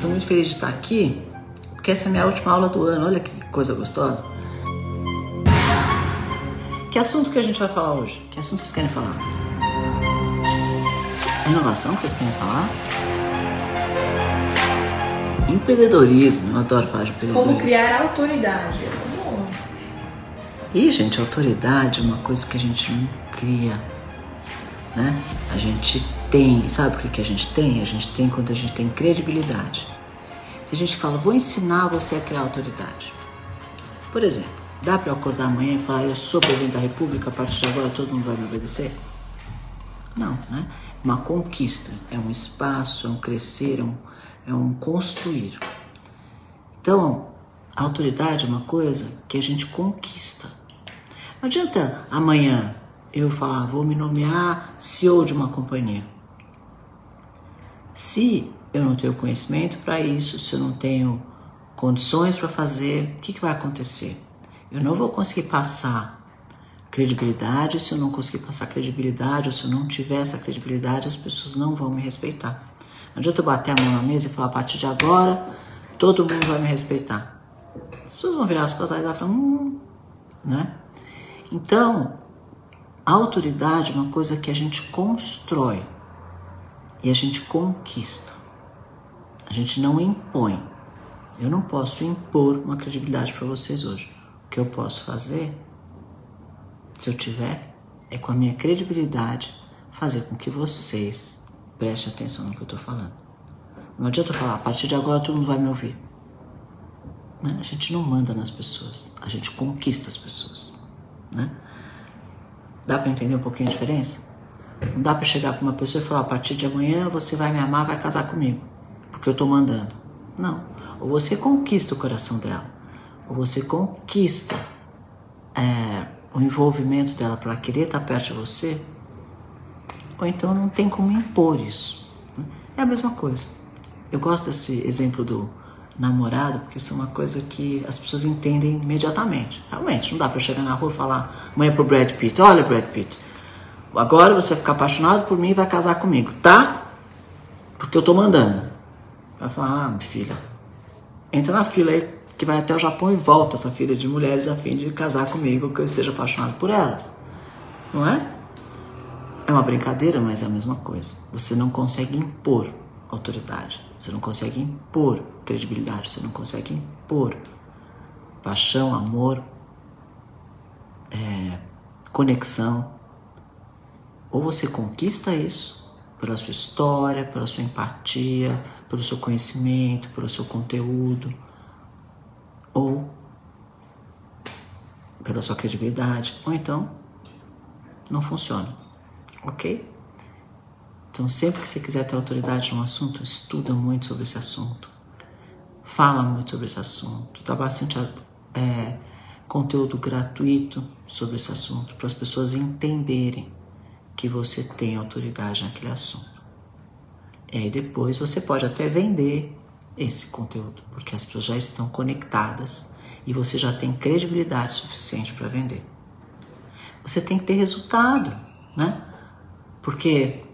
Estou muito feliz de estar aqui, porque essa é a minha última aula do ano. Olha que coisa gostosa. Que assunto que a gente vai falar hoje? Que assunto vocês querem falar? Inovação que vocês querem falar? Empreendedorismo, eu adoro falar de empreendedorismo. Como criar autoridade. É. E, gente, autoridade é uma coisa que a gente não cria, né? A gente tem, sabe por que a gente tem? A gente tem quando a gente tem credibilidade. Tem gente que fala, vou ensinar você a criar autoridade. Por exemplo, dá para eu acordar amanhã e falar, eu sou presidente da república, a partir de agora todo mundo vai me obedecer? Não, né? Uma conquista, é um espaço, é um crescer, é um, é um construir. Então, a autoridade é uma coisa que a gente conquista. Não adianta amanhã eu falar, vou me nomear CEO de uma companhia. Se eu não tenho conhecimento para isso, se eu não tenho condições para fazer, o que, que vai acontecer? Eu não vou conseguir passar credibilidade. Se eu não conseguir passar credibilidade, ou se eu não tiver essa credibilidade, as pessoas não vão me respeitar. Não adianta eu bater a mão na mesa e falar a partir de agora todo mundo vai me respeitar. As pessoas vão virar as costas e falar, hum, né? Então, a autoridade é uma coisa que a gente constrói e a gente conquista. A gente não impõe. Eu não posso impor uma credibilidade para vocês hoje. O que eu posso fazer, se eu tiver, é com a minha credibilidade fazer com que vocês prestem atenção no que eu estou falando. Não adianta eu falar, a partir de agora todo mundo vai me ouvir. Né? A gente não manda nas pessoas, a gente conquista as pessoas. Né? Dá para entender um pouquinho a diferença? Não dá para chegar para uma pessoa e falar: a partir de amanhã você vai me amar, vai casar comigo, porque eu estou mandando. Não. Ou você conquista o coração dela, ou você conquista é, o envolvimento dela para querer estar perto de você, ou então não tem como impor isso. Né? É a mesma coisa. Eu gosto desse exemplo do namorado, porque isso é uma coisa que as pessoas entendem imediatamente. Realmente, não dá para chegar na rua e falar amanhã pro Brad Pitt, olha Brad Pitt, agora você vai ficar apaixonado por mim e vai casar comigo, tá? Porque eu tô mandando. Vai falar, ah, filha, entra na fila aí que vai até o Japão e volta essa filha de mulheres a fim de casar comigo, que eu seja apaixonado por elas. Não é? É uma brincadeira, mas é a mesma coisa. Você não consegue impor autoridade. Você não consegue impor credibilidade, você não consegue impor paixão, amor, é, conexão. Ou você conquista isso pela sua história, pela sua empatia, pelo seu conhecimento, pelo seu conteúdo, ou pela sua credibilidade, ou então não funciona, ok? Então, sempre que você quiser ter autoridade num assunto, estuda muito sobre esse assunto, fala muito sobre esse assunto, dá bastante é, conteúdo gratuito sobre esse assunto, para as pessoas entenderem que você tem autoridade naquele assunto. E aí depois você pode até vender esse conteúdo, porque as pessoas já estão conectadas e você já tem credibilidade suficiente para vender. Você tem que ter resultado, né? Porque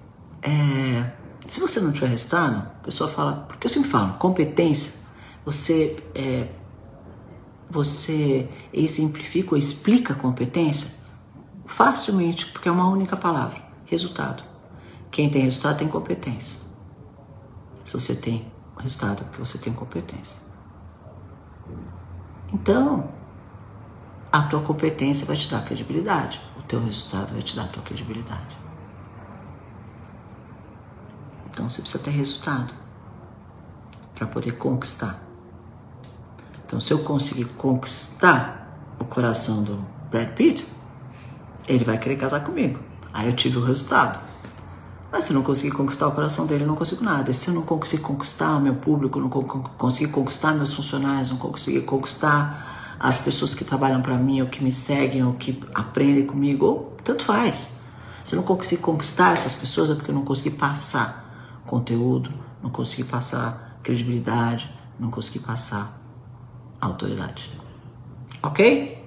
é, se você não tiver resultado, a pessoa fala, porque eu sempre falo, competência, você é, você exemplifica ou explica a competência facilmente, porque é uma única palavra, resultado. Quem tem resultado tem competência. Se você tem resultado, é porque você tem competência. Então, a tua competência vai te dar credibilidade, o teu resultado vai te dar a tua credibilidade. Então você precisa ter resultado para poder conquistar. Então, se eu conseguir conquistar o coração do Brad Pitt, ele vai querer casar comigo. Aí eu tive o resultado. Mas se eu não conseguir conquistar o coração dele, eu não consigo nada. Se eu não conseguir conquistar o meu público, não conseguir conquistar meus funcionários, não conseguir conquistar as pessoas que trabalham para mim, ou que me seguem, ou que aprendem comigo, ou tanto faz. Se eu não conseguir conquistar essas pessoas, é porque eu não consegui passar conteúdo, não consegui passar credibilidade, não consegui passar autoridade. Ok?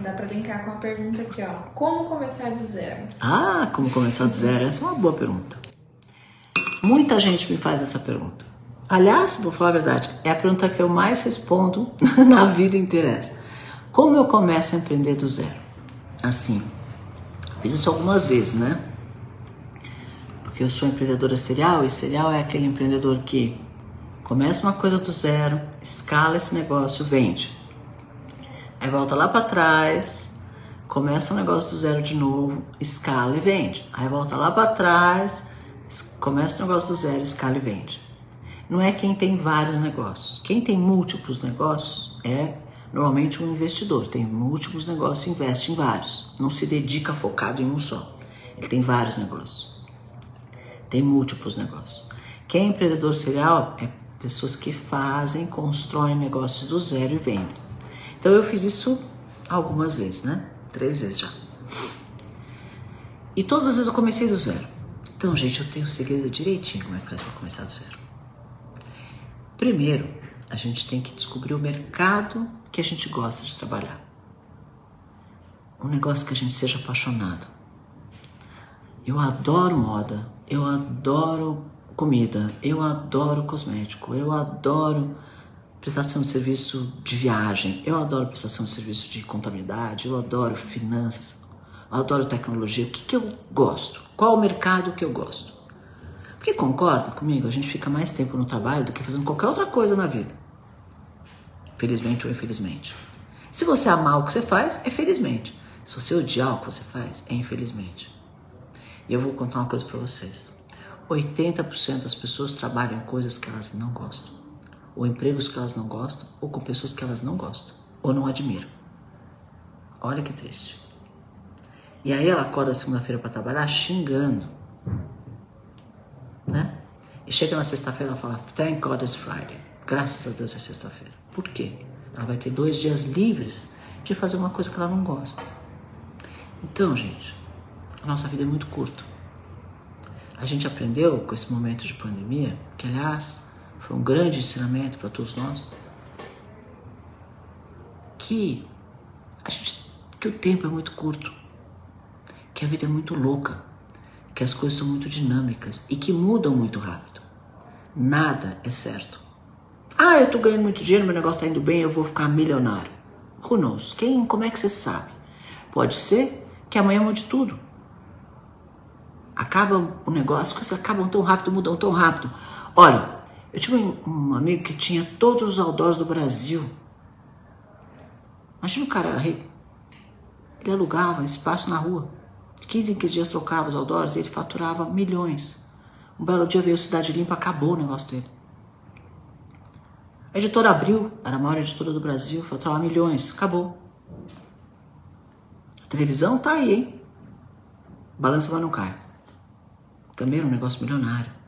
Dá para linkar com a pergunta aqui, ó. Como começar do zero? Ah, como começar do zero? Essa é uma boa pergunta. Muita gente me faz essa pergunta. Aliás, vou falar a verdade, é a pergunta que eu mais respondo na vida inteira. Como eu começo a empreender do zero? Assim, fiz isso algumas vezes, né? Porque eu sou empreendedora serial e serial é aquele empreendedor que começa uma coisa do zero, escala esse negócio, vende. Aí volta lá para trás, começa um negócio do zero de novo, escala e vende. Aí volta lá para trás, começa um negócio do zero, escala e vende. Não é quem tem vários negócios. Quem tem múltiplos negócios é normalmente um investidor. Tem múltiplos negócios, investe em vários. Não se dedica focado em um só. Ele tem vários negócios. Tem múltiplos negócios. Quem é empreendedor serial é pessoas que fazem, constroem negócios do zero e vendem. Então eu fiz isso algumas vezes, né? Três vezes já. E todas as vezes eu comecei do zero. Então, gente, eu tenho segredo direitinho como é que faz para começar do zero. Primeiro, a gente tem que descobrir o mercado que a gente gosta de trabalhar. Um negócio que a gente seja apaixonado. Eu adoro moda, eu adoro comida, eu adoro cosmético, eu adoro prestação de serviço de viagem, eu adoro prestação de serviço de contabilidade, eu adoro finanças, eu adoro tecnologia. O que, que eu gosto? Qual o mercado que eu gosto? Porque concorda comigo? A gente fica mais tempo no trabalho do que fazendo qualquer outra coisa na vida. Felizmente ou infelizmente. Se você amar o que você faz, é felizmente. Se você odiar o que você faz, é infelizmente. E eu vou contar uma coisa para vocês. 80% das pessoas trabalham em coisas que elas não gostam, ou empregos que elas não gostam, ou com pessoas que elas não gostam, ou não admiram. Olha que triste. E aí ela acorda segunda-feira para trabalhar xingando, né? E chega na sexta-feira e fala: Thank God it's Friday. Graças a Deus é sexta-feira. Por quê? Ela vai ter dois dias livres de fazer uma coisa que ela não gosta. Então, gente, a nossa vida é muito curta. A gente aprendeu com esse momento de pandemia, que aliás foi um grande ensinamento para todos nós, que a gente, que o tempo é muito curto, que a vida é muito louca, que as coisas são muito dinâmicas e que mudam muito rápido. Nada é certo. Ah, eu tô ganhando muito dinheiro, meu negócio tá indo bem, eu vou ficar milionário. Who knows? Quem, como é que você sabe? Pode ser que amanhã mude tudo. Acaba o negócio, as coisas acabam tão rápido, mudam tão rápido. Olha, eu tinha um, amigo que tinha todos os outdoors do Brasil. Imagina o cara era rico. Ele alugava espaço na rua. De 15 em 15 dias trocava os outdoors e ele faturava milhões. Um belo dia veio Cidade Limpa, acabou o negócio dele. A editora Abril, era a maior editora do Brasil, faturava milhões, acabou. A televisão tá aí, hein? Balança, mas não cai. Também era um negócio milionário.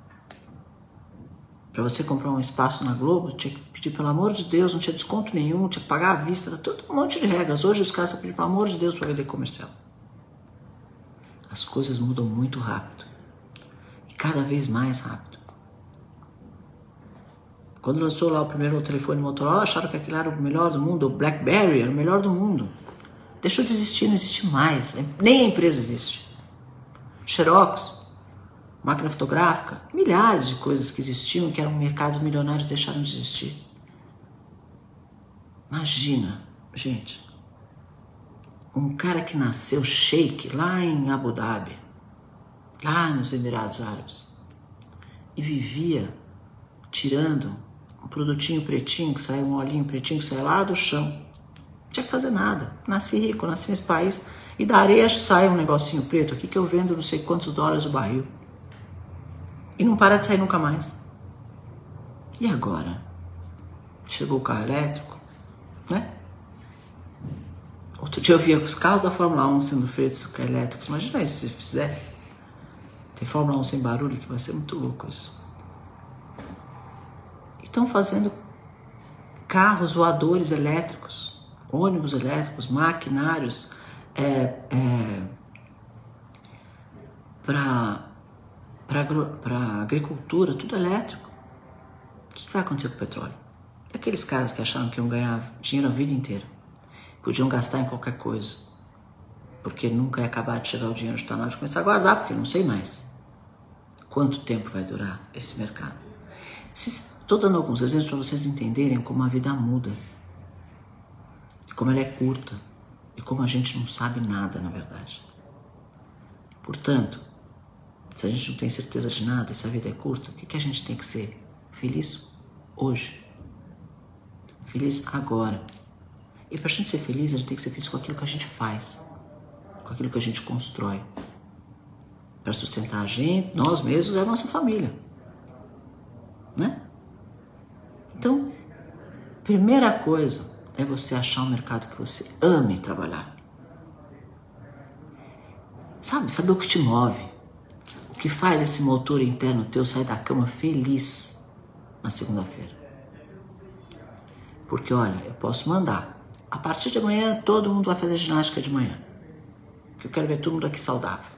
Para você comprar um espaço na Globo, tinha que pedir pelo amor de Deus, não tinha desconto nenhum, tinha que pagar à vista, era tudo um monte de regras. Hoje os caras só pedem pelo amor de Deus para vender comercial. As coisas mudam muito rápido. E cada vez mais rápido. Quando lançou lá o primeiro telefone Motorola, acharam que aquilo era o melhor do mundo, o BlackBerry era o melhor do mundo. Deixou de existir, não existe mais. Nem a empresa existe. Xerox, máquina fotográfica, milhares de coisas que existiam, que eram mercados milionários, deixaram de existir. Imagina, gente, um cara que nasceu sheik lá em Abu Dhabi, lá nos Emirados Árabes, e vivia tirando um produtinho pretinho, que sai um olhinho pretinho, que sai lá do chão. Não tinha que fazer nada. Nasci rico, nasci nesse país. E da areia sai um negocinho preto aqui que eu vendo não sei quantos dólares o barril e não para de sair nunca mais. E agora? Chegou o carro elétrico, né? Outro dia eu via os carros da Fórmula 1 sendo feitos elétricos. Imagina isso se fizer. Tem Fórmula 1 sem barulho, que vai ser muito louco isso. Estão fazendo carros voadores elétricos, ônibus elétricos, maquinários é, é, para para agricultura, tudo elétrico. O que, que vai acontecer com o petróleo? E aqueles caras que acharam que iam ganhar dinheiro a vida inteira, podiam gastar em qualquer coisa, porque nunca ia acabar de chegar o dinheiro, está na hora de começar a guardar, porque eu não sei mais quanto tempo vai durar esse mercado. Estou dando alguns exemplos para vocês entenderem como a vida muda, como ela é curta e como a gente não sabe nada, na verdade. Portanto, se a gente não tem certeza de nada, se a vida é curta, o que, que a gente tem que ser? Feliz hoje. Feliz agora. E para a gente ser feliz, a gente tem que ser feliz com aquilo que a gente faz, com aquilo que a gente constrói. Para sustentar a gente, nós mesmos e a nossa família. Né? Então, primeira coisa é você achar um mercado que você ame trabalhar. Sabe, saber o que te move. Que faz esse motor interno teu sair da cama feliz na segunda-feira. Porque olha, eu posso mandar. A partir de amanhã todo mundo vai fazer ginástica de manhã. Que eu quero ver todo mundo aqui saudável.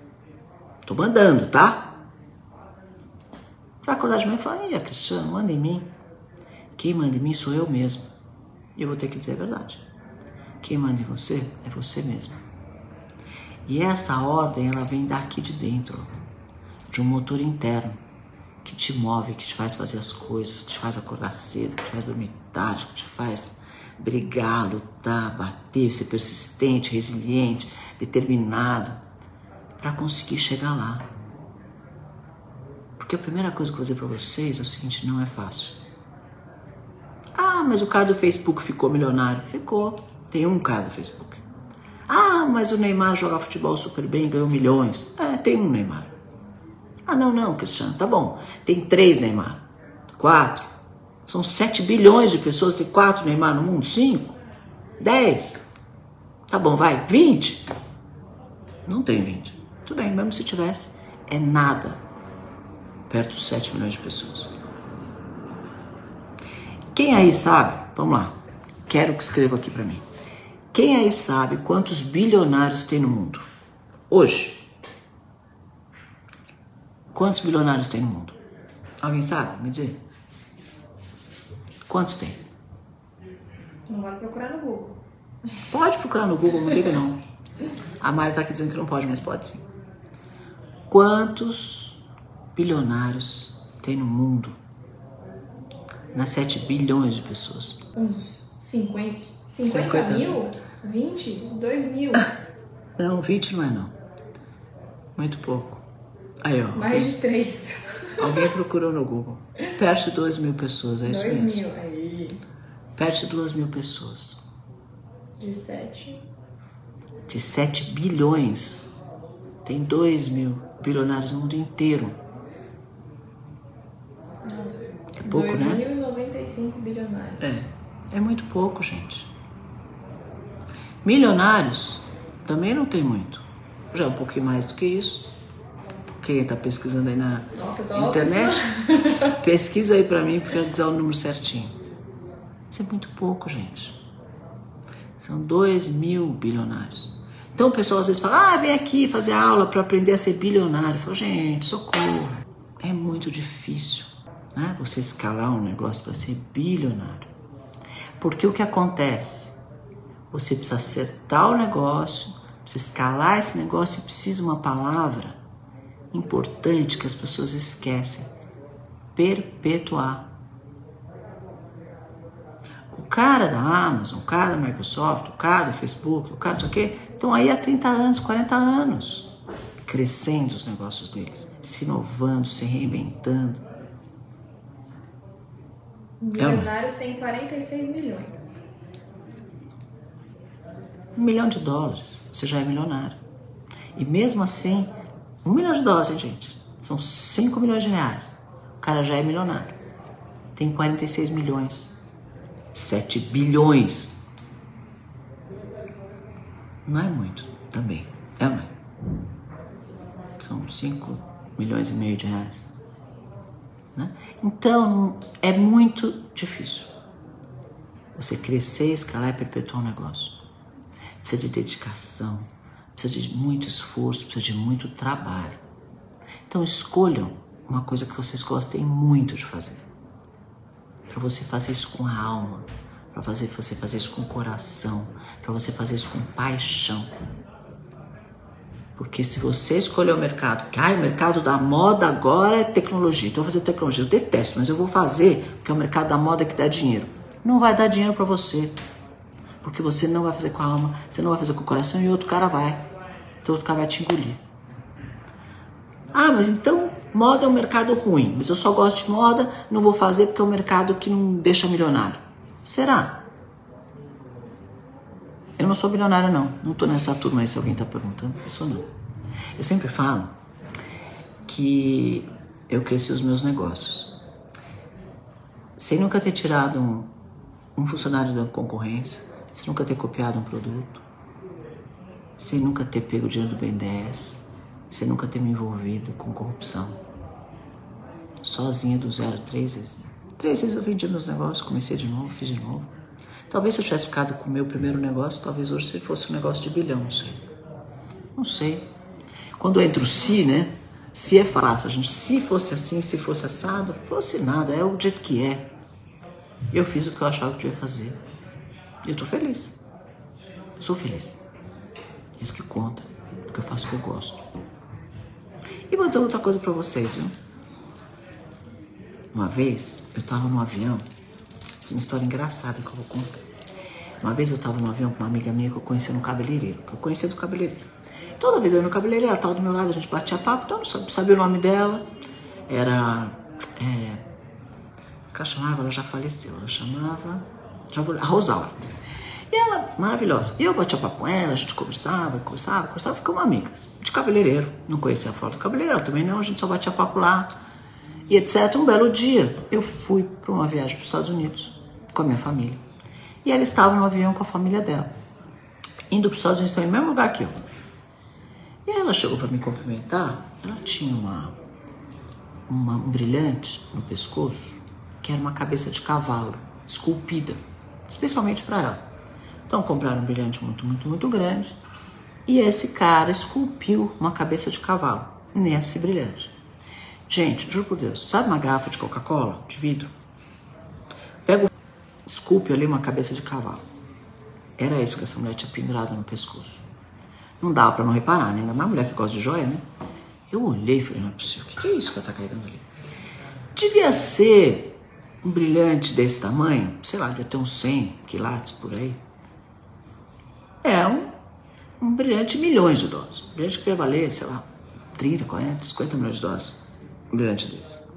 Tô mandando, tá? Vai acordar de manhã e falar, Ih, Cristiano, manda em mim. Quem manda em mim sou eu mesmo. E eu vou ter que dizer a verdade. Quem manda em você é você mesmo. E essa ordem, ela vem daqui de dentro, de um motor interno que te move, que te faz fazer as coisas, que te faz acordar cedo, que te faz dormir tarde, que te faz brigar, lutar, bater, ser persistente, resiliente, determinado para conseguir chegar lá. Porque a primeira coisa que eu vou dizer para vocês é o seguinte: não é fácil. Ah, mas o cara do Facebook ficou milionário. Ficou. Tem um cara do Facebook. Ah, mas o Neymar joga futebol super bem ganhou milhões. É, tem um Neymar. Ah, não, não, Cristiano, tá bom. Tem três Neymar. Quatro. São sete bilhões de pessoas, tem quatro Neymar no mundo? Cinco? Dez? Tá bom, vai. Vinte? Não tem vinte. Tudo bem, mesmo se tivesse, é nada perto dos sete milhões de pessoas. Quem aí sabe? Vamos lá. Quero que escreva aqui para mim. Quem aí sabe quantos bilionários tem no mundo? Hoje. Quantos bilionários tem no mundo? Alguém sabe? Me dizer. Quantos tem? Não vai procurar no Google. Pode procurar no Google, não liga não. A Mari tá aqui dizendo que não pode, mas pode sim. Quantos bilionários tem no mundo? Nas 7 bilhões de pessoas. Uns 50. 50, 50 mil? 20? 2 mil? Não, 20 não é não. Muito pouco. Aí, ó. Mais de 3. Alguém procurou no Google. Perto de 2 mil pessoas, é isso 2 mesmo. mil. Aí. Perto de 2 mil pessoas. De 7. De 7 bilhões. Tem 2 mil bilionários no mundo inteiro. Nossa. É pouco, né? 2.095 bilionários. É. É muito pouco, gente. Milionários também não tem muito. Já é um pouquinho mais do que isso. Quem está pesquisando aí na pessoal, internet, pesquisa aí para mim porque eu dizer o número certinho. Isso é muito pouco, gente. São 2 mil bilionários. Então o pessoal às vezes fala, ah, vem aqui fazer aula para aprender a ser bilionário. Eu falo, gente, socorro. É muito difícil né? você escalar um negócio para ser bilionário. Porque o que acontece? Você precisa acertar o negócio, precisa escalar esse negócio e precisa uma palavra importante que as pessoas esquecem: perpetuar. O cara da Amazon, o cara da Microsoft, o cara do Facebook, o cara não sei o quê, estão aí há 30 anos, 40 anos, crescendo os negócios deles, se inovando, se reinventando. Bilionários têm 46 milhões. Um milhão de dólares, você já é milionário. E mesmo assim, um milhão de dólares, gente? São 5 milhões de reais. O cara já é milionário. Tem 46 milhões. 7 bilhões. Não é muito também. É, não é? São 5 milhões e meio de reais. Né? Então, é muito difícil você crescer, escalar e perpetuar um negócio. Precisa de dedicação, precisa de muito esforço, precisa de muito trabalho. Então, escolham uma coisa que vocês gostem muito de fazer. Para você fazer isso com a alma, para fazer, você fazer isso com o coração, para você fazer isso com paixão. Porque se você escolher o mercado, que ah, o mercado da moda agora é tecnologia, então eu vou fazer tecnologia, eu detesto, mas eu vou fazer, porque é o mercado da moda que dá dinheiro. Não vai dar dinheiro para você. Porque você não vai fazer com a alma, você não vai fazer com o coração e outro cara vai. Então outro cara vai te engolir. Ah, mas então moda é um mercado ruim, mas eu só gosto de moda, não vou fazer porque é um mercado que não deixa milionário. Será? Eu não sou bilionária, não. Não tô nessa turma aí, se alguém tá perguntando. Eu sou não. Eu sempre falo que eu cresci os meus negócios. Sem nunca ter tirado um, um funcionário da concorrência, sem nunca ter copiado um produto, sem nunca ter pego dinheiro do BNDES, sem nunca ter me envolvido com corrupção. Sozinha do zero, três vezes. Três vezes eu vendi meus negócios, comecei de novo, fiz de novo. Talvez se eu tivesse ficado com o meu primeiro negócio, talvez hoje se fosse um negócio de bilhão, não sei. Não sei. Quando entra o se, né? Se é fácil, gente, se fosse assim, se fosse assado, fosse nada, é o jeito que é. Eu fiz o que eu achava que eu ia fazer. Eu tô feliz. sou feliz. É isso que conta, porque eu faço o que eu gosto. E vou dizer outra coisa para vocês, viu? Uma vez eu tava no avião essa é uma história engraçada que eu vou contar. Uma vez eu estava no avião com uma amiga minha que eu conhecia no cabeleireiro, que eu conhecia do cabeleireiro. Toda vez eu ia no cabeleireiro, ela estava do meu lado, a gente batia papo, então eu não sabia, o nome dela. Era. É, ela chamava, ela já faleceu, ela chamava. Já vou, a Rosalva. E ela, maravilhosa. E eu batia papo com ela, a gente conversava, conversava, conversava, ficamos amigas. De cabeleireiro. Não conhecia a foto do cabeleireiro, também não, a gente só batia papo lá. E etc. Um belo dia, eu fui para uma viagem para os Estados Unidos com a minha família. E ela estava no avião com a família dela, indo para os Estados Unidos também, mesmo lugar que eu. E ela chegou para me cumprimentar, ela tinha uma, uma, um brilhante no pescoço, que era uma cabeça de cavalo, esculpida, especialmente para ela. Então compraram um brilhante muito, muito, muito grande, e esse cara esculpiu uma cabeça de cavalo nesse brilhante. Gente, juro por Deus, sabe uma garrafa de Coca-Cola, de vidro? esculpe ali uma cabeça de cavalo. Era isso que essa mulher tinha pendurado no pescoço. Não dava para não reparar, né? Ainda mais mulher que gosta de joia, né? Eu olhei e falei, não é possível. O que, que é isso que ela tá carregando ali? Devia ser um brilhante desse tamanho, sei lá, devia ter uns 100 quilates por aí. É um, um brilhante milhões de dólares. Um brilhante que ia valer, sei lá, 30, 40, 50 milhões de dólares. Um brilhante desse.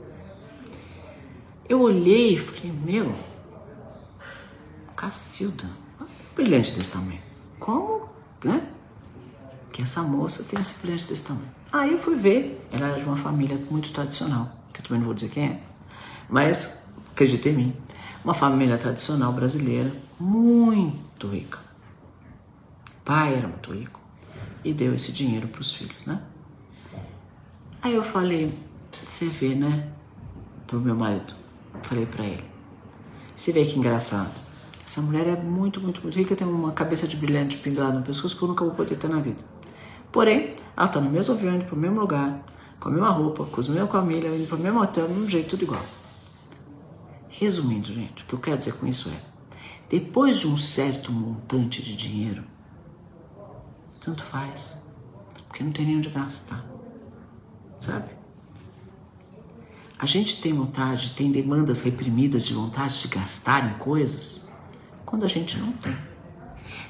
Eu olhei e falei, meu, Cacilda, brilhante desse tamanho. Como, né? Que essa moça tem esse brilhante desse tamanho. Aí eu fui ver, ela era de uma família muito tradicional, que eu também não vou dizer quem é, mas acredita em mim, uma família tradicional brasileira, muito rica. Pai era muito rico e deu esse dinheiro para os filhos, né? Aí eu falei, você vê, né? Pro meu marido, falei para ele, você vê que engraçado. Essa mulher é muito, muito, muito rica, tem uma cabeça de brilhante pendurada no pescoço que eu nunca vou poder ter na vida. Porém, ela tá no mesmo avião, indo pro mesmo lugar, com a mesma roupa, com os mesmos família, indo pro mesmo hotel, do mesmo jeito, tudo igual. Resumindo, gente, o que eu quero dizer com isso é: depois de um certo montante de dinheiro, tanto faz, porque não tem nem onde gastar, sabe? A gente tem vontade, tem demandas reprimidas de vontade de gastar em coisas quando a gente não tem.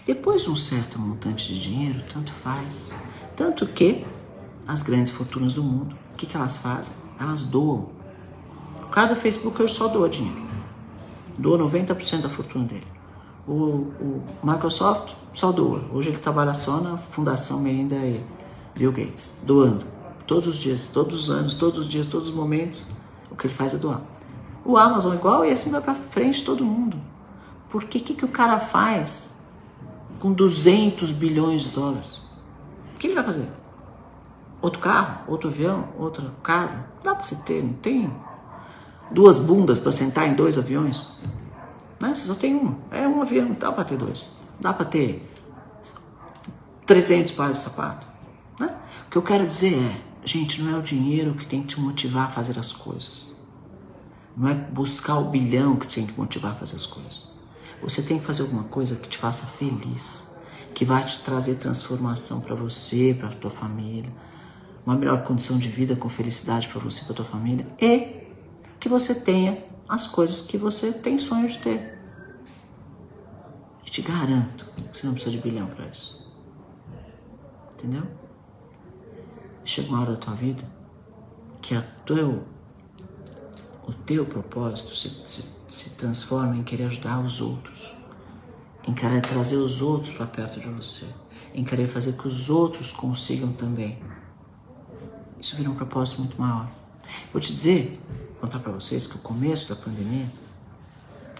Depois de um certo montante de dinheiro, tanto faz. Tanto que as grandes fortunas do mundo, o que, que elas fazem? Elas doam. O cara do Facebook hoje só doa dinheiro. Doa 90% da fortuna dele. O, o, Microsoft só doa. Hoje ele trabalha só na Fundação Melinda e Bill Gates, doando. Todos os dias, todos os anos, todos os dias, todos os momentos, o que ele faz é doar. O Amazon igual e assim vai para frente todo mundo. Porque que, que o cara faz com 200 bilhões de dólares? O que ele vai fazer? Outro carro? Outro avião? Outra casa? Dá para você ter, não tem? Duas bundas para sentar em dois aviões? Né? Você só tem um. É um avião, dá para ter dois. Dá para ter 300 pares de sapato. Né? O que eu quero dizer é, gente, não é o dinheiro que tem que te motivar a fazer as coisas. Não é buscar o bilhão que tem que motivar a fazer as coisas. Você tem que fazer alguma coisa que te faça feliz. que vai te trazer transformação para você, para tua família, uma melhor condição de vida com felicidade para você para tua família e que você tenha as coisas que você tem sonho de ter. E te garanto que você não precisa de bilhão para isso. Entendeu? Chega uma hora da tua vida que a teu, o teu propósito se, se, se transforma em querer ajudar os outros, em querer trazer os outros para perto de você, em querer fazer que os outros consigam também. Isso vira um propósito muito maior. Vou te dizer, contar para vocês que o começo da pandemia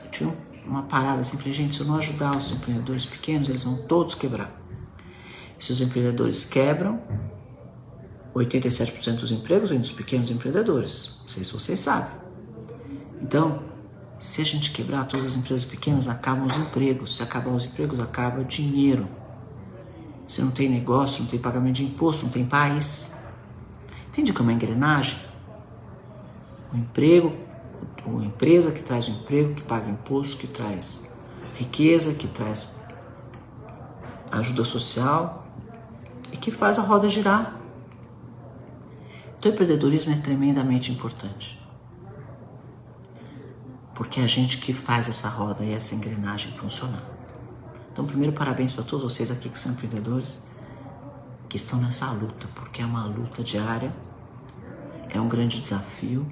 eu tinha uma parada assim, falei, gente, se eu não ajudar os empreendedores pequenos, eles vão todos quebrar. Se os empreendedores quebram, 87% dos empregos vem dos pequenos empreendedores. Não sei se vocês sabem. Então, se a gente quebrar todas as empresas pequenas, acabam os empregos. Se acabar os empregos, acaba o dinheiro. Se não tem negócio, não tem pagamento de imposto, não tem país. Entende como é uma engrenagem? O emprego, a empresa que traz o emprego, que paga imposto, que traz riqueza, que traz ajuda social e que faz a roda girar. Então, o empreendedorismo é tremendamente importante. Porque é a gente que faz essa roda e essa engrenagem funcionar. Então, primeiro, parabéns para todos vocês aqui que são empreendedores, que estão nessa luta, porque é uma luta diária, é um grande desafio.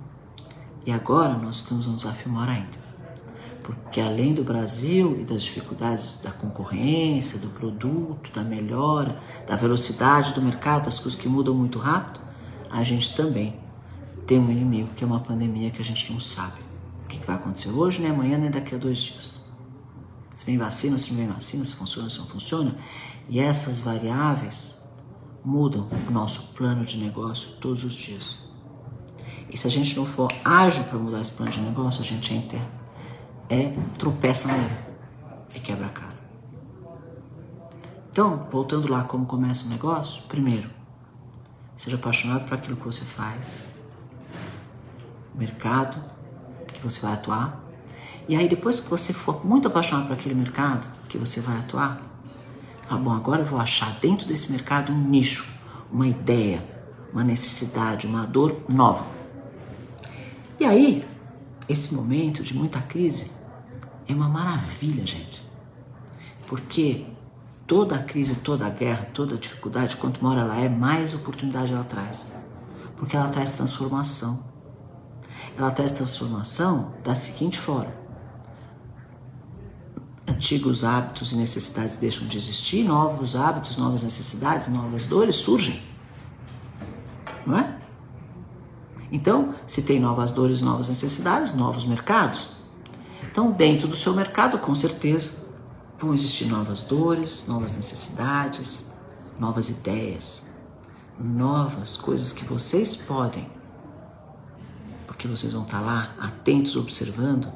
E agora nós estamos num desafio maior ainda. Porque além do Brasil e das dificuldades da concorrência, do produto, da melhora, da velocidade do mercado, das coisas que mudam muito rápido, a gente também tem um inimigo que é uma pandemia que a gente não sabe o que vai acontecer hoje, nem amanhã, nem daqui a dois dias. Se vem vacina, se não vem vacina, se funciona, se não funciona. E essas variáveis mudam o nosso plano de negócio todos os dias. E se a gente não for ágil para mudar esse plano de negócio, a gente é, é tropeça nele e quebra a cara. Então, voltando lá como começa o negócio, primeiro, seja apaixonado por aquilo que você faz, mercado que você vai atuar. E aí, depois que você for muito apaixonado por aquele mercado que você vai atuar, fala, bom, agora eu vou achar dentro desse mercado um nicho, uma ideia, uma necessidade, uma dor nova e aí, esse momento de muita crise é uma maravilha, gente. Porque toda a crise, toda a guerra, toda a dificuldade, quanto maior ela é, mais oportunidade ela traz. Porque ela traz transformação. Ela traz transformação da seguinte forma: antigos hábitos e necessidades deixam de existir, novos hábitos, novas necessidades, novas dores surgem. Não é? Então, se tem novas dores, novas necessidades, novos mercados. Então, dentro do seu mercado, com certeza, vão existir novas dores, novas necessidades, novas ideias, novas coisas que vocês podem, porque vocês vão estar lá atentos, observando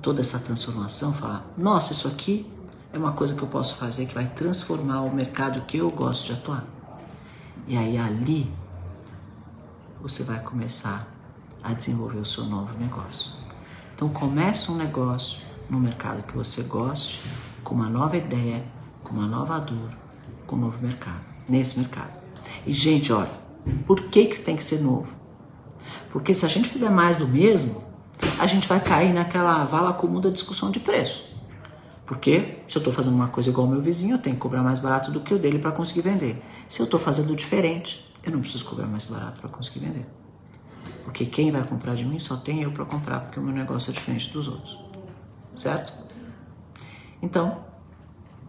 toda essa transformação, falar: nossa, isso aqui é uma coisa que eu posso fazer que vai transformar o mercado que eu gosto de atuar. E aí ali você vai começar a desenvolver o seu novo negócio. Então comece um negócio no mercado que você goste, com uma nova ideia, com uma nova dor, com um novo mercado, nesse mercado. E gente, olha, por que que tem que ser novo? Porque se a gente fizer mais do mesmo, a gente vai cair naquela vala comum da discussão de preço. Porque se eu estou fazendo uma coisa igual ao meu vizinho, eu tenho que cobrar mais barato do que o dele para conseguir vender. Se eu estou fazendo diferente, eu não preciso cobrar mais barato para conseguir vender. Porque quem vai comprar de mim só tem eu para comprar, porque o meu negócio é diferente dos outros. Certo? Então,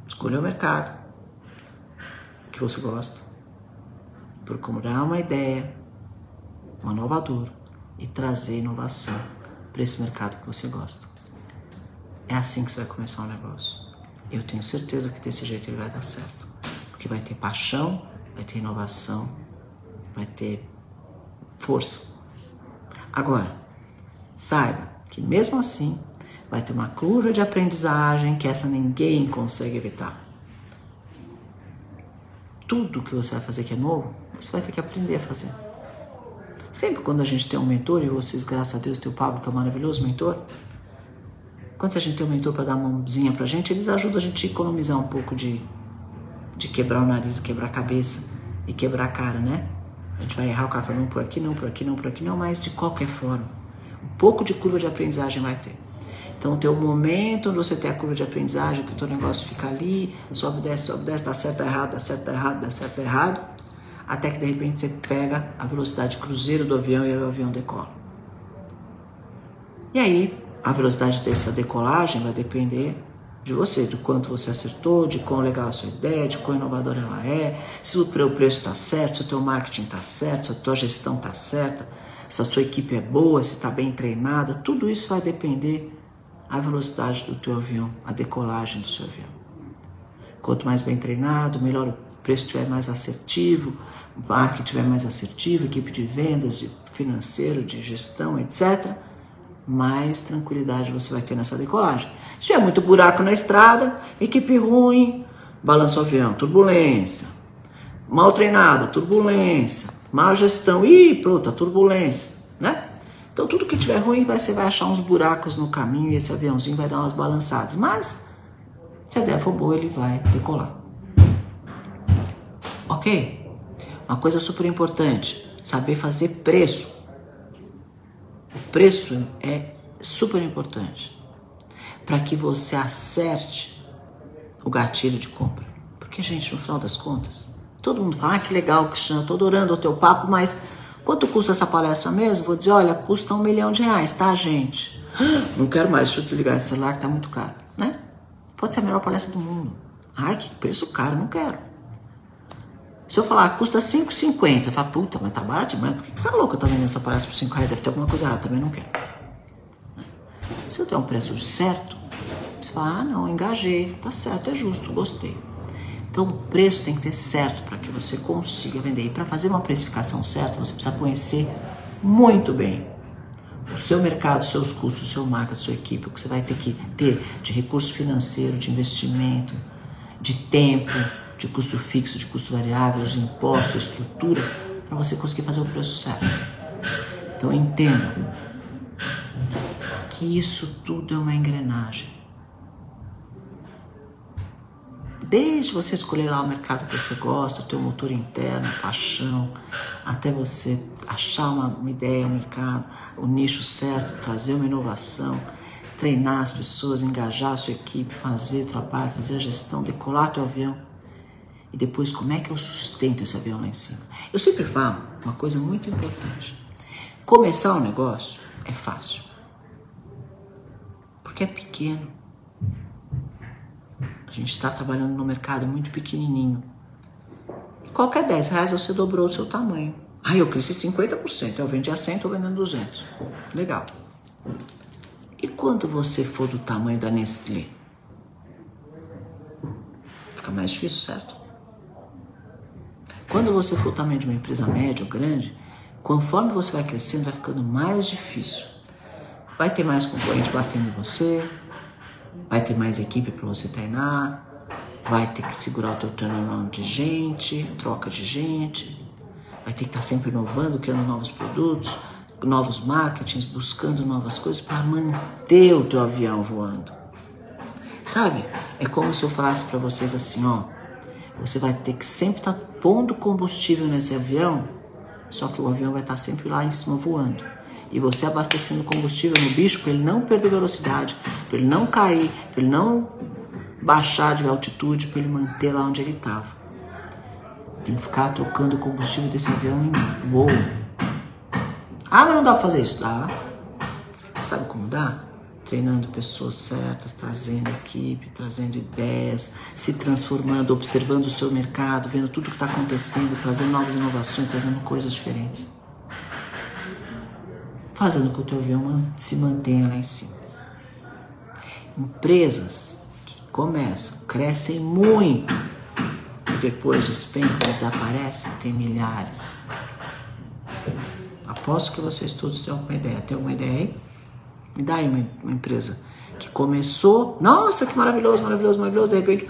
escolha o mercado que você gosta, procurar uma ideia, uma nova dor e trazer inovação para esse mercado que você gosta. É assim que você vai começar um negócio. Eu tenho certeza que desse jeito ele vai dar certo. Porque vai ter paixão, vai ter inovação vai ter força. Agora, saiba que mesmo assim vai ter uma curva de aprendizagem que essa ninguém consegue evitar. Tudo que você vai fazer que é novo, você vai ter que aprender a fazer. Sempre quando a gente tem um mentor, e vocês, graças a Deus, tem o Pablo, que é um maravilhoso mentor, quando a gente tem um mentor para dar uma mãozinha pra gente, eles ajudam a gente a economizar um pouco de de quebrar o nariz, quebrar a cabeça e quebrar a cara, né? A gente vai errar, o cara fala, não por aqui, não por aqui, não por aqui, não, mas de qualquer forma, um pouco de curva de aprendizagem vai ter. Então, tem o momento onde você tem a curva de aprendizagem, que o teu negócio fica ali, sobe, desce, sobe, desce, dá certo, dá errado, dá certo, dá errado, dá certo, dá errado, até que de repente você pega a velocidade cruzeiro do avião e o avião decola. E aí, a velocidade dessa decolagem vai depender de você, de quanto você acertou, de quão legal a sua ideia, de quão inovadora ela é, se o preço está certo, se o teu marketing está certo, se a tua gestão está certa, se a sua equipe é boa, se está bem treinada, tudo isso vai depender a velocidade do teu avião, a decolagem do seu avião. Quanto mais bem treinado, melhor o preço estiver mais assertivo, o marketing estiver mais assertivo, equipe de vendas, de financeiro, de gestão, etc., mais tranquilidade você vai ter nessa decolagem. Se tiver muito buraco na estrada, equipe ruim, balança o avião, turbulência. Mal treinada, turbulência. Má gestão, ih, pronto, turbulência, né? Então tudo que tiver ruim, você vai achar uns buracos no caminho e esse aviãozinho vai dar umas balançadas. Mas, se a ideia for boa, ele vai decolar. Ok? Uma coisa super importante, saber fazer preço. Preço é super importante para que você acerte o gatilho de compra. Porque, gente, no final das contas, todo mundo fala, ah, que legal, Cristiano, tô adorando o teu papo, mas quanto custa essa palestra mesmo? Vou dizer, olha, custa um milhão de reais, tá, gente? Não quero mais, deixa eu desligar esse celular que tá muito caro, né? Pode ser a melhor palestra do mundo. Ai, que preço caro, não quero. Se eu falar, custa 5,50, eu falo, puta, mas tá barato demais, por que, que você é louca tá vendendo essa palestra por 5 reais? Deve ter alguma coisa errada, também não quero. Se eu der um preço certo, você fala, ah, não, engajei, tá certo, é justo, gostei. Então o preço tem que ter certo para que você consiga vender. E para fazer uma precificação certa, você precisa conhecer muito bem o seu mercado, seus custos, seu marketing, sua equipe, o que você vai ter que ter de recurso financeiro, de investimento, de tempo, de custo fixo, de custo variável, os impostos, estrutura, para você conseguir fazer o preço certo. Então entenda que isso tudo é uma engrenagem. Desde você escolher lá o mercado que você gosta, o teu motor interno, a paixão, até você achar uma, uma ideia, um mercado, o nicho certo, trazer uma inovação, treinar as pessoas, engajar a sua equipe, fazer trabalho, fazer a gestão, decolar teu avião. E depois, como é que eu sustento em cima? Eu sempre falo uma coisa muito importante. Começar um negócio é fácil. Porque é pequeno. A gente está trabalhando no mercado muito pequenininho. E qualquer 10 reais você dobrou o seu tamanho. Ah, eu cresci 50%. Eu vendi a 100, estou vendendo 200. Legal. E quando você for do tamanho da Nestlé? Fica mais difícil, certo? Quando você for tamanho de uma empresa média ou grande, conforme você vai crescendo, vai ficando mais difícil. Vai ter mais concorrente batendo em você, vai ter mais equipe para você treinar, vai ter que segurar o teu turnaround de gente, troca de gente, vai ter que estar tá sempre inovando, criando novos produtos, novos marketings, buscando novas coisas para manter o teu avião voando. Sabe? É como se eu falasse para vocês assim, ó, você vai ter que sempre estar tá pondo combustível nesse avião, só que o avião vai estar sempre lá em cima voando. E você abastecendo combustível no bicho para ele não perder velocidade, para ele não cair, para ele não baixar de altitude, para ele manter lá onde ele estava. Tem que ficar trocando o combustível desse avião em voo. Ah, mas não dá para fazer isso. Dá. Sabe como dá? Treinando pessoas certas, trazendo equipe, trazendo ideias, se transformando, observando o seu mercado, vendo tudo que está acontecendo, trazendo novas inovações, trazendo coisas diferentes. Fazendo com que o teu avião se mantenha lá em cima. Empresas que começam, crescem muito e depois despencam desaparecem, tem milhares. Aposto que vocês todos têm alguma ideia. Tem alguma ideia aí? Me dá aí uma, uma empresa que começou, nossa, que maravilhoso, maravilhoso, maravilhoso, de repente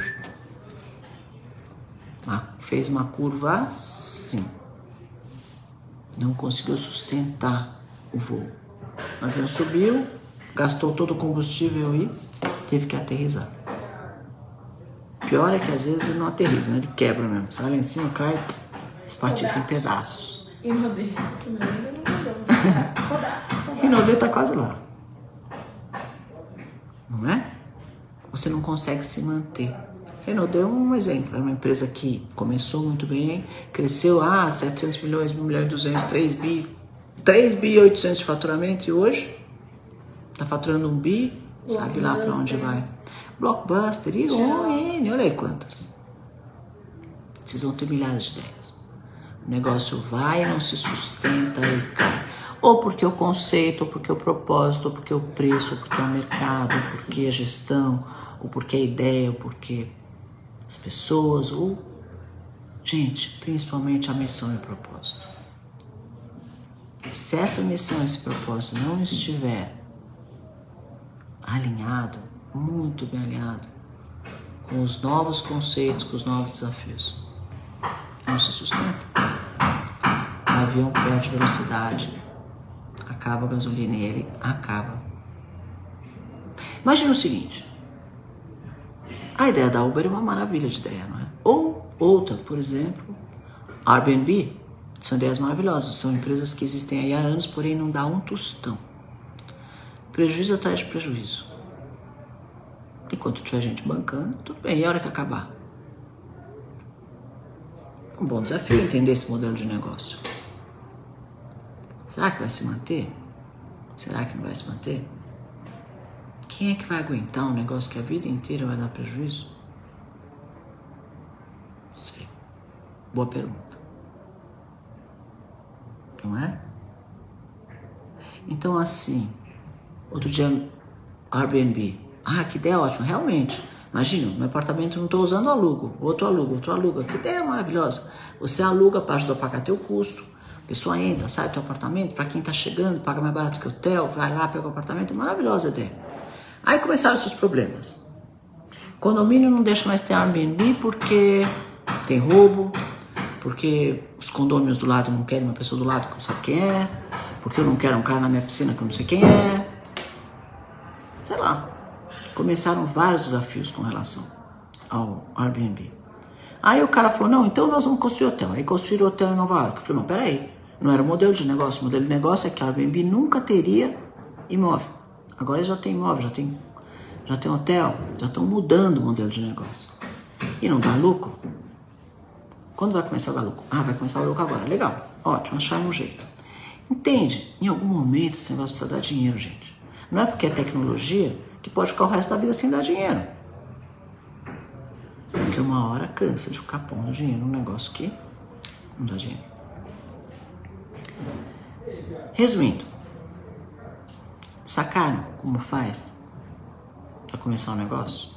fez uma curva assim. Não conseguiu sustentar o voo. O avião subiu, gastou todo o combustível e teve que aterrizar. Pior é que às vezes ele não aterriza, né? Ele quebra mesmo. Sai lá em cima, cai, espatifa em pedaços. E. Rodar. Rinodê tá quase lá. Não é? Você não consegue se manter. Renault deu um exemplo, é uma empresa que começou muito bem, cresceu a ah, 700 milhões, 1 milhão e 200, 3 bi, 3 bi e 800 de faturamento e hoje está faturando um bi, sabe lá para onde vai. Blockbuster, e olha aí quantas. Vocês vão ter milhares de ideias. O negócio vai, não se sustenta e cai. Ou porque o conceito, ou porque o propósito, ou porque o preço, ou porque o mercado, ou porque a gestão, ou porque a ideia, ou porque as pessoas, ou, gente, principalmente a missão e o propósito. Se essa missão esse propósito não estiver alinhado, muito bem alinhado, com os novos conceitos, com os novos desafios, não se sustenta. O avião perde velocidade, acaba a gasolina ele acaba. Imagina o seguinte: a ideia da Uber é uma maravilha de ideia, não é? Ou outra, por exemplo, Airbnb. São ideias maravilhosas. São empresas que existem aí há anos, porém não dá um tostão. Prejuízo atrás de prejuízo. Enquanto tiver gente bancando, tudo bem. E a hora que acabar? Um bom desafio entender esse modelo de negócio. Será que vai se manter? Será que não vai se manter? Quem é que vai aguentar um negócio que a vida inteira vai dar prejuízo? Não sei. Boa pergunta. Não é? Então, assim, outro dia, Airbnb. Ah, que ideia ótima, realmente. Imagina, meu apartamento não estou usando, alugo. Outro aluga, outro aluga. Que ideia maravilhosa. Você aluga para ajudar a pagar teu custo. Pessoa entra, sai do teu apartamento. Para quem está chegando, paga mais barato que hotel, vai lá, pega o apartamento. Maravilhosa ideia. Aí começaram os problemas. Condomínio não deixa mais ter Airbnb porque tem roubo, porque os condôminos do lado não querem uma pessoa do lado que não sabe quem é, porque eu não quero um cara na minha piscina que eu não sei quem é. Sei lá. Começaram vários desafios com relação ao Airbnb. Aí o cara falou: não, então nós vamos construir hotel. Aí construíram hotel em Nova York. Eu falei: não, peraí. Não era o modelo de negócio. O modelo de negócio é que a Airbnb nunca teria imóvel. Agora já tem imóvel, já tem, já tem hotel, já estão mudando o modelo de negócio. E não dá lucro? Quando vai começar a dar lucro? Ah, vai começar a dar lucro agora. Legal, ótimo, acharam um jeito. Entende? Em algum momento esse negócio precisa dar dinheiro, gente. Não é porque é tecnologia que pode ficar o resto da vida sem dar dinheiro. Porque uma hora cansa de ficar pondo dinheiro num negócio que não dá dinheiro. Resumindo, Sacaram como faz para começar um negócio?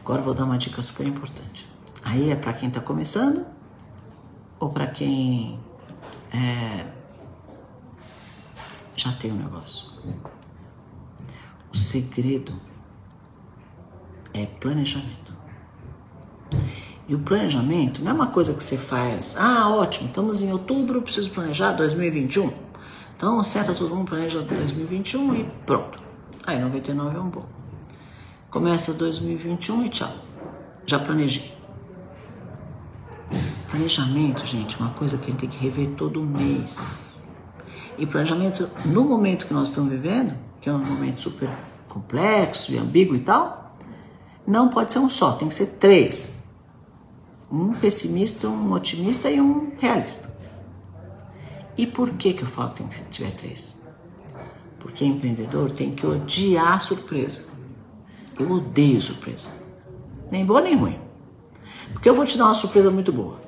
Agora vou dar uma dica super importante. Aí é para quem está começando ou para quem é, já tem um negócio. O segredo é planejamento. E o planejamento não é uma coisa que você faz, ah, ótimo, estamos em outubro, preciso planejar 2021. Então, senta todo mundo, planeja 2021 e pronto. Aí, 99 é um bom. Começa 2021 e tchau. Já planejei. Planejamento, gente, é uma coisa que a gente tem que rever todo mês. E planejamento, no momento que nós estamos vivendo, que é um momento super complexo e ambíguo e tal, não pode ser um só, tem que ser três. Um pessimista, um otimista e um realista. E por que, que eu falo que tem que tiver três? Porque empreendedor tem que odiar surpresa. Eu odeio surpresa. Nem boa nem ruim. Porque eu vou te dar uma surpresa muito boa.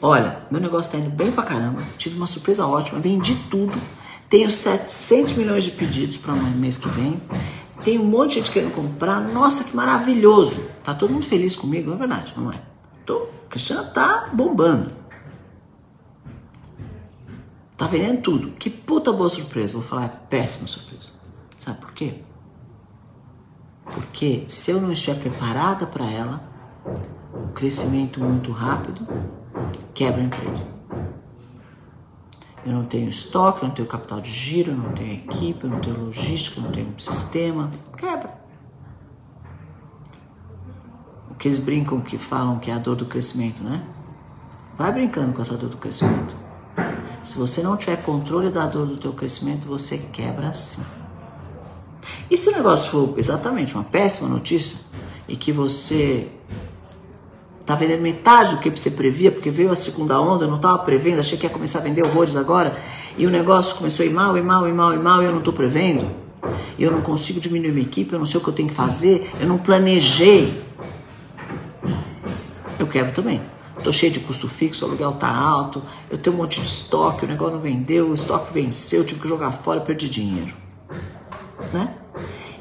Olha, meu negócio tá indo bem pra caramba. Tive uma surpresa ótima, vendi tudo. Tenho 700 milhões de pedidos para mês que vem. Tem um monte de gente querendo comprar. Nossa, que maravilhoso. Tá todo mundo feliz comigo, é verdade, não é? Tô, Cristiana tá bombando. Tá vendendo tudo. Que puta boa surpresa. Vou falar, é péssima surpresa. Sabe por quê? Porque se eu não estiver preparada para ela, o crescimento muito rápido quebra a empresa. Eu não tenho estoque, eu não tenho capital de giro, eu não tenho equipe, eu não tenho logística, eu não tenho sistema. Quebra. Que eles brincam que falam que é a dor do crescimento, né? Vai brincando com essa dor do crescimento. Se você não tiver controle da dor do teu crescimento, você quebra assim. E se o negócio for exatamente uma péssima notícia e que você tá vendendo metade do que você previa, porque veio a segunda onda, eu não estava prevendo, achei que ia começar a vender horrores agora, e o negócio começou a ir mal, e mal, e mal, e mal, e eu não estou prevendo, eu não consigo diminuir minha equipe, eu não sei o que eu tenho que fazer, eu não planejei. Eu quebro também. Tô cheio de custo fixo, o aluguel tá alto, eu tenho um monte de estoque, o negócio não vendeu, o estoque venceu, eu tive que jogar fora, perdi dinheiro. Né?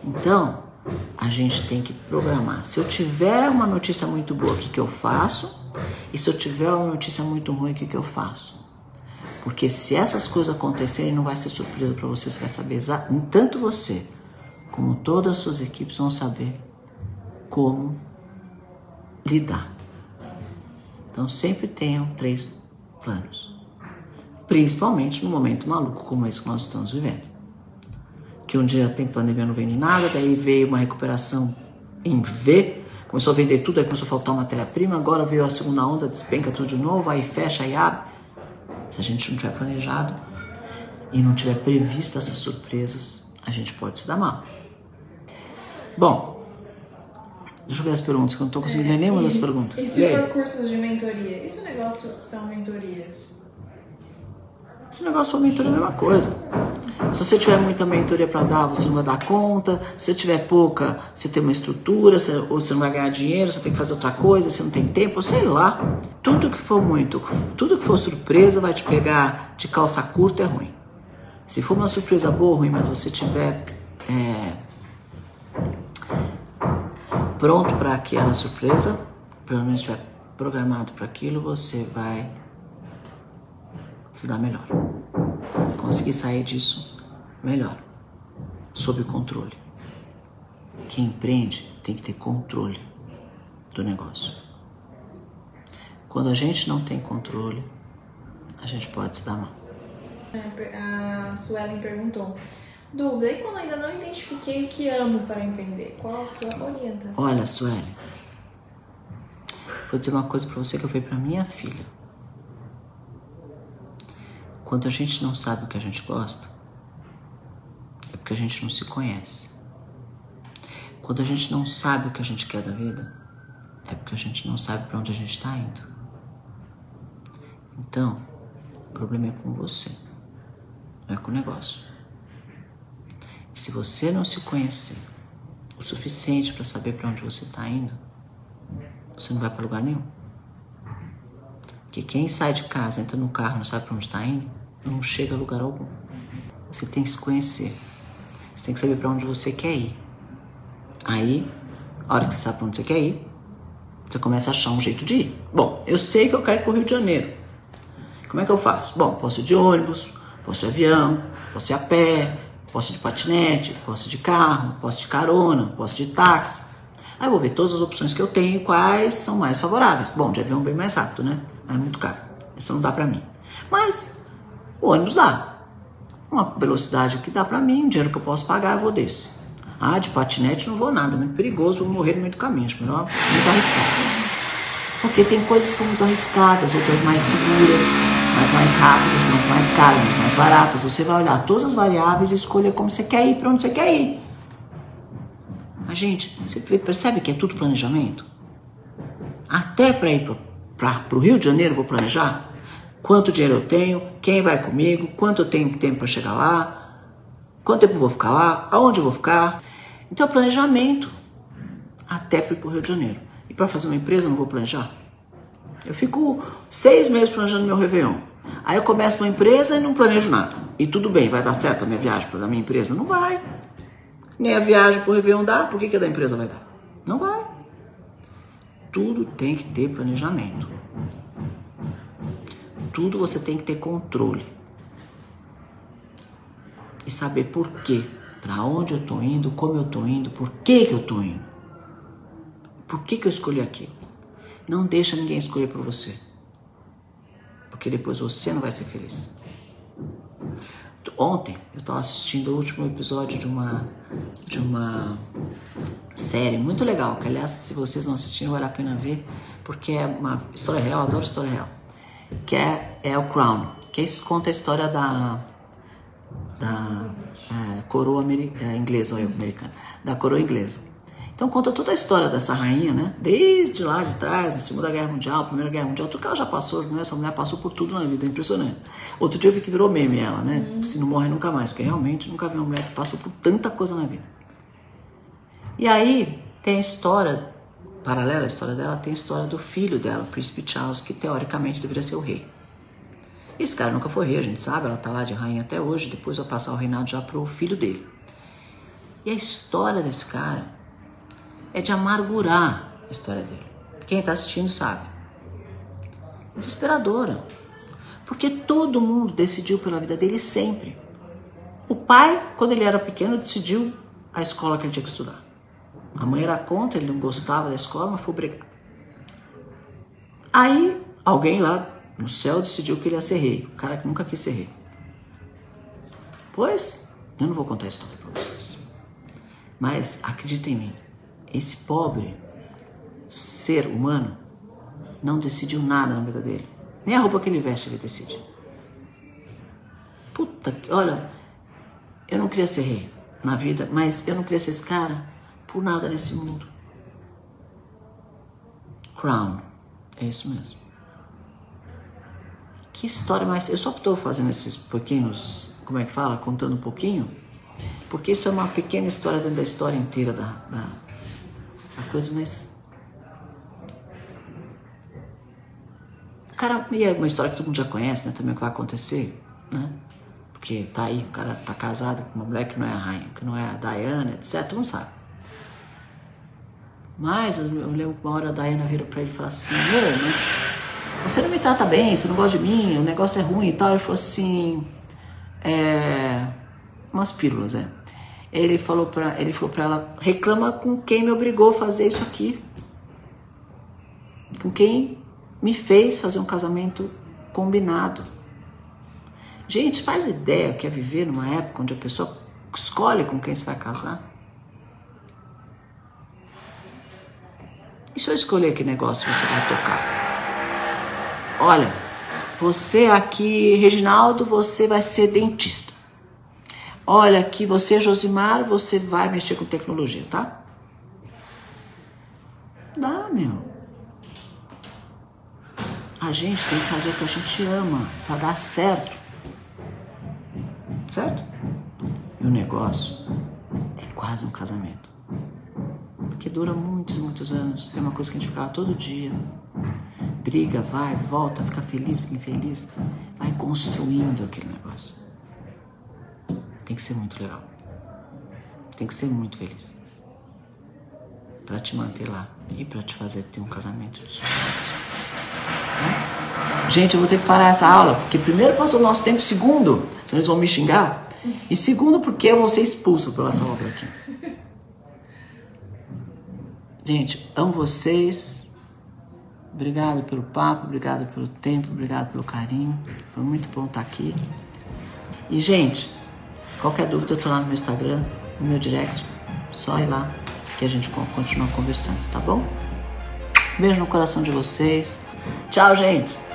Então, a gente tem que programar. Se eu tiver uma notícia muito boa, o que, que eu faço? E se eu tiver uma notícia muito ruim, o que, que eu faço? Porque se essas coisas acontecerem, não vai ser surpresa para você, você vai saber tanto você como todas as suas equipes vão saber como lidar. Então sempre tenham três planos. Principalmente no momento maluco como esse que nós estamos vivendo que um dia tem pandemia não vende nada, daí veio uma recuperação em V, começou a vender tudo, aí começou a faltar matéria-prima, agora veio a segunda onda, despenca tudo de novo, aí fecha, aí abre. Se a gente não tiver planejado e não tiver previsto essas surpresas, a gente pode se dar mal. Bom, deixa eu ver as perguntas, que eu não estou conseguindo ler nenhuma das perguntas. E se for cursos de mentoria? Esse negócio são mentorias? Esse negócio for mentoria é a mesma coisa. Se você tiver muita mentoria para dar, você não vai dar conta. Se você tiver pouca, você tem uma estrutura, você, ou você não vai ganhar dinheiro, você tem que fazer outra coisa, você não tem tempo, sei lá. Tudo que for muito, tudo que for surpresa vai te pegar de calça curta é ruim. Se for uma surpresa boa ou ruim, mas você tiver é, pronto para aquela surpresa, pelo menos estiver programado para aquilo, você vai se dar melhor. Conseguir sair disso melhor, sob controle. Quem empreende tem que ter controle do negócio. Quando a gente não tem controle, a gente pode se dar mal. A Suelen perguntou. Dúvida, e quando ainda não identifiquei o que amo para empreender? Qual a sua orientação? Olha, Suelen, vou dizer uma coisa para você que eu falei para minha filha. Quando a gente não sabe o que a gente gosta, é porque a gente não se conhece. Quando a gente não sabe o que a gente quer da vida, é porque a gente não sabe para onde a gente está indo. Então, o problema é com você, não é com o negócio. Se você não se conhecer o suficiente para saber para onde você está indo, você não vai para lugar nenhum. Porque quem sai de casa, entra no carro, não sabe para onde está indo, não chega a lugar algum. Você tem que se conhecer. Você tem que saber para onde você quer ir. Aí, a hora que você sabe para onde você quer ir, você começa a achar um jeito de ir. Bom, eu sei que eu quero ir para o Rio de Janeiro. Como é que eu faço? Bom, posso ir de ônibus, posso ir de avião, posso ir a pé, posso de patinete, posso ir de carro, posso ir de carona, posso ir de táxi. Aí eu vou ver todas as opções que eu tenho e quais são mais favoráveis. Bom, de avião é bem mais rápido, né? É muito caro. Isso não dá para mim. Mas o ônibus dá. Uma velocidade que dá para mim, um dinheiro que eu posso pagar, eu vou desse. Ah, de patinete não vou nada, muito perigoso, vou morrer no meio do caminho, acho melhor muito arriscado. Porque tem coisas que são muito arriscadas, outras mais seguras, mais rápidas, umas mais caras, umas mais baratas. Você vai olhar todas as variáveis e escolher como você quer ir, para onde você quer ir. Mas, gente, você percebe que é tudo planejamento? Até para ir para o Rio de Janeiro, vou planejar quanto dinheiro eu tenho, quem vai comigo, quanto eu tenho tempo para chegar lá, quanto tempo eu vou ficar lá, aonde eu vou ficar. Então, planejamento até para ir para o Rio de Janeiro. E para fazer uma empresa, não vou planejar? Eu fico seis meses planejando meu Réveillon. Aí eu começo uma empresa e não planejo nada. E tudo bem, vai dar certo a minha viagem para a minha empresa? Não vai. Nem a viagem para o Réveillon dá, por que, que a da empresa vai dar? Não vai. Tudo tem que ter planejamento tudo você tem que ter controle. E saber por quê. Para onde eu tô indo, como eu tô indo, por que que eu tô indo. Por que que eu escolhi aquilo. Não deixa ninguém escolher por você. Porque depois você não vai ser feliz. Ontem eu estava assistindo o último episódio de uma de uma série muito legal, que aliás, se vocês não assistiram, vale a pena ver, porque é uma história real, adoro história real. Que é, é o Crown, que conta a história da, da é, coroa é, inglesa, ou americana, da coroa inglesa. Então conta toda a história dessa rainha, né? Desde lá de trás, na Segunda Guerra Mundial, Primeira Guerra Mundial, tudo que ela já passou, né? essa mulher passou por tudo na vida, é impressionante. Outro dia eu vi que virou meme ela, né? Uhum. Se não morre nunca mais, porque realmente nunca vi uma mulher que passou por tanta coisa na vida. E aí tem a história, paralela à história dela, tem a história do filho dela, o príncipe Charles, que teoricamente deveria ser o rei. Esse cara nunca foi rei, a gente sabe, ela tá lá de rainha até hoje, depois vai passar o reinado já pro filho dele. E a história desse cara é de amargurar a história dele. Quem está assistindo sabe. Desesperadora. Porque todo mundo decidiu pela vida dele sempre. O pai, quando ele era pequeno, decidiu a escola que ele tinha que estudar. A mãe era contra, ele não gostava da escola, mas foi obrigado. Aí, alguém lá no céu decidiu que ele ia ser rei. O cara que nunca quis ser rei. Pois, eu não vou contar a história para vocês. Mas acreditem em mim, esse pobre ser humano não decidiu nada na vida dele. Nem a roupa que ele veste ele decide. Puta que, olha, eu não queria ser rei na vida, mas eu não queria ser esse cara por nada nesse mundo. Crown. É isso mesmo. Que história mais. Eu só estou fazendo esses pequenos. Como é que fala? Contando um pouquinho. Porque isso é uma pequena história dentro da história inteira da, da, coisa, mas. Cara, e é uma história que todo mundo já conhece, né? Também o que vai acontecer, né? Porque tá aí, o cara tá casado com uma mulher que não é a rainha, que não é a Diana, etc. Todo mundo sabe. Mas eu, eu lembro que uma hora a Diana vira pra ele e fala assim: Meu, mas você não me trata bem, você não gosta de mim, o negócio é ruim e tal. Ele falou assim: É. Umas pílulas, é. Ele falou pra, ele falou pra ela: reclama com quem me obrigou a fazer isso aqui. Com quem me fez fazer um casamento combinado. Gente, faz ideia que é viver numa época onde a pessoa escolhe com quem se vai casar? E se eu escolher que negócio você vai tocar? Olha, você aqui, Reginaldo, você vai ser dentista. Olha aqui, você, Josimar, você vai mexer com tecnologia, tá? Dá, meu. A gente tem que fazer o que a gente ama para dar certo. Certo? E o negócio é quase um casamento que dura muitos, muitos anos. É uma coisa que a gente ficava todo dia. Briga, vai, volta, fica feliz, fica infeliz. Vai construindo aquele negócio. Tem que ser muito legal. Tem que ser muito feliz. Para te manter lá e para te fazer ter um casamento de sucesso. Né? Gente, eu vou ter que parar essa aula, porque primeiro passou o nosso tempo, segundo, senão eles vão me xingar, e segundo, porque eu vou ser expulso pela essa obra aqui. Gente, amo vocês. Obrigado pelo papo, obrigado pelo tempo, obrigado pelo carinho. Foi muito bom estar aqui. E, gente, qualquer dúvida, eu tô lá no meu Instagram, no meu direct. Só ir lá que a gente continua conversando, tá bom? Beijo no coração de vocês. Tchau, gente!